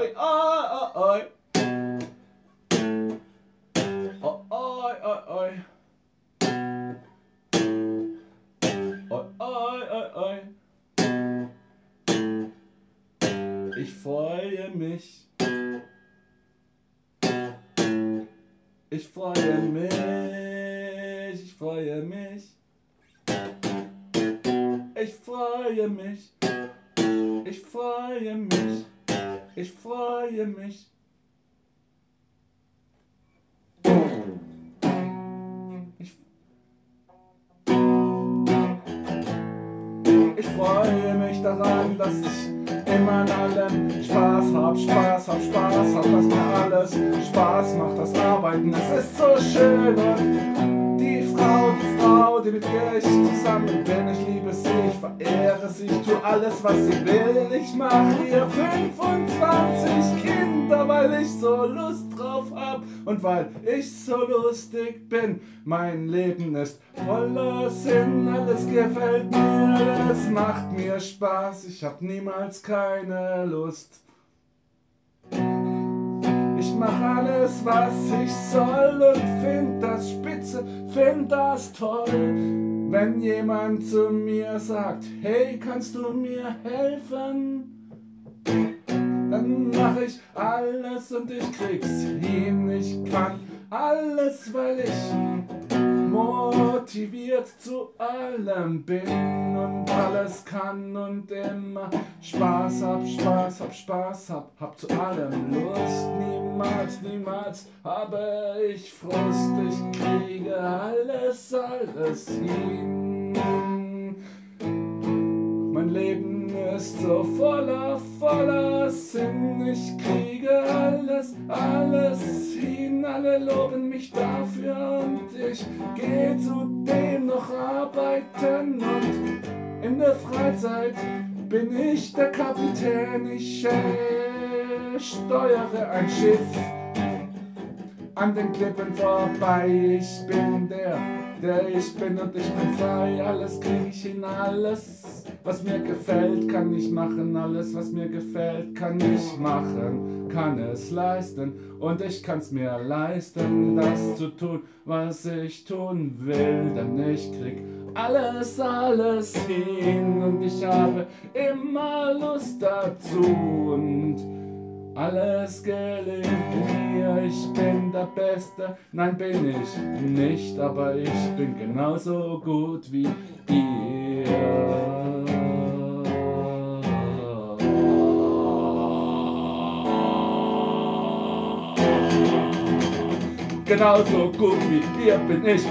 Oi, oi, oi, oi. Oi, oi, oi. Ich freue mich. Ich freue mich. Ich freue mich. Ich freue mich. Ich freue mich. Ich freue mich. Ich, ich freue mich daran, dass ich immer an allem Spaß hab, Spaß hab, Spaß hab, dass mir alles Spaß macht, das Arbeiten, es ist so schön alles, was sie will, ich mach ihr 25 Kinder, weil ich so Lust drauf hab und weil ich so lustig bin. Mein Leben ist voller Sinn, alles gefällt mir, alles macht mir Spaß, ich hab niemals keine Lust. Ich mach alles, was ich soll und find das spitze, find das toll. Wenn jemand zu mir sagt, hey, kannst du mir helfen? Dann mach ich alles und ich krieg's hin. Ich kann alles, weil ich motiviert zu allem bin und alles kann und immer Spaß hab, Spaß hab, Spaß hab, hab zu allem Lust. Niemals, niemals habe ich Frust. Ich kriege alles, alles hin. Mein Leben ist so voller, voller Sinn. Ich kriege alles, alles hin. Alle loben mich dafür und ich gehe zudem noch arbeiten. Und in der Freizeit bin ich der Kapitän. Ich äh, steuere ein Schiff an den Klippen vorbei. Ich bin der, der ich bin und ich bin frei. Alles krieg ich hin, alles, was mir gefällt, kann ich machen. Alles, was mir gefällt, kann ich machen. Kann es leisten und ich kann's mir leisten, das zu tun, was ich tun will. Denn ich krieg alles, alles hin und ich habe immer Lust dazu und alles gelingt mir, ich bin der Beste. Nein, bin ich nicht, aber ich bin genauso gut wie ihr. Genauso gut wie ihr bin ich.